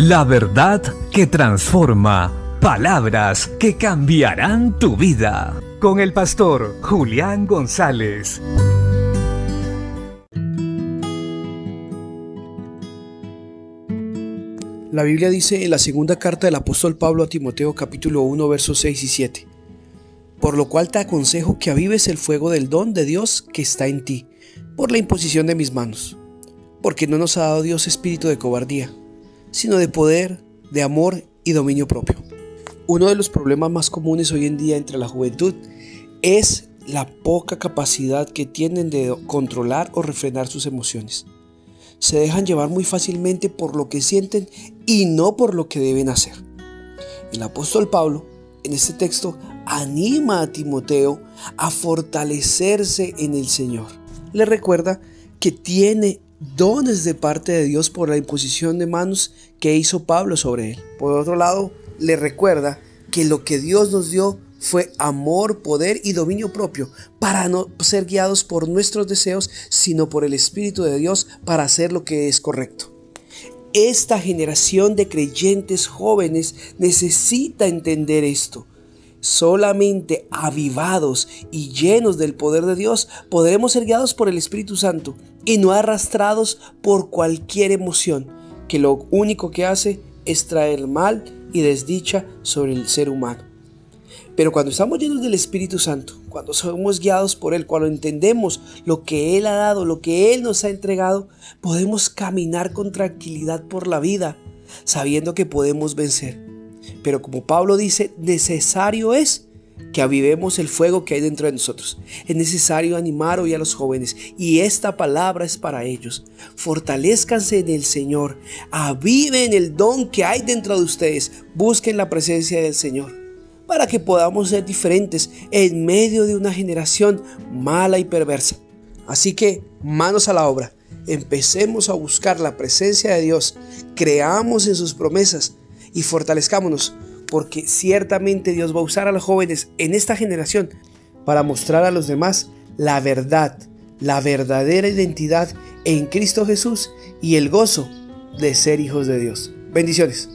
La verdad que transforma. Palabras que cambiarán tu vida. Con el pastor Julián González. La Biblia dice en la segunda carta del apóstol Pablo a Timoteo capítulo 1 versos 6 y 7. Por lo cual te aconsejo que avives el fuego del don de Dios que está en ti, por la imposición de mis manos. Porque no nos ha dado Dios espíritu de cobardía, sino de poder, de amor y dominio propio. Uno de los problemas más comunes hoy en día entre la juventud es la poca capacidad que tienen de controlar o refrenar sus emociones se dejan llevar muy fácilmente por lo que sienten y no por lo que deben hacer. El apóstol Pablo en este texto anima a Timoteo a fortalecerse en el Señor. Le recuerda que tiene dones de parte de Dios por la imposición de manos que hizo Pablo sobre él. Por otro lado, le recuerda que lo que Dios nos dio fue amor, poder y dominio propio, para no ser guiados por nuestros deseos, sino por el Espíritu de Dios para hacer lo que es correcto. Esta generación de creyentes jóvenes necesita entender esto. Solamente avivados y llenos del poder de Dios podremos ser guiados por el Espíritu Santo y no arrastrados por cualquier emoción que lo único que hace es traer mal y desdicha sobre el ser humano. Pero cuando estamos llenos del Espíritu Santo, cuando somos guiados por Él, cuando entendemos lo que Él ha dado, lo que Él nos ha entregado, podemos caminar con tranquilidad por la vida, sabiendo que podemos vencer. Pero como Pablo dice, necesario es que avivemos el fuego que hay dentro de nosotros. Es necesario animar hoy a los jóvenes y esta palabra es para ellos. Fortalezcanse en el Señor, aviven el don que hay dentro de ustedes, busquen la presencia del Señor para que podamos ser diferentes en medio de una generación mala y perversa. Así que manos a la obra, empecemos a buscar la presencia de Dios, creamos en sus promesas y fortalezcámonos, porque ciertamente Dios va a usar a los jóvenes en esta generación para mostrar a los demás la verdad, la verdadera identidad en Cristo Jesús y el gozo de ser hijos de Dios. Bendiciones.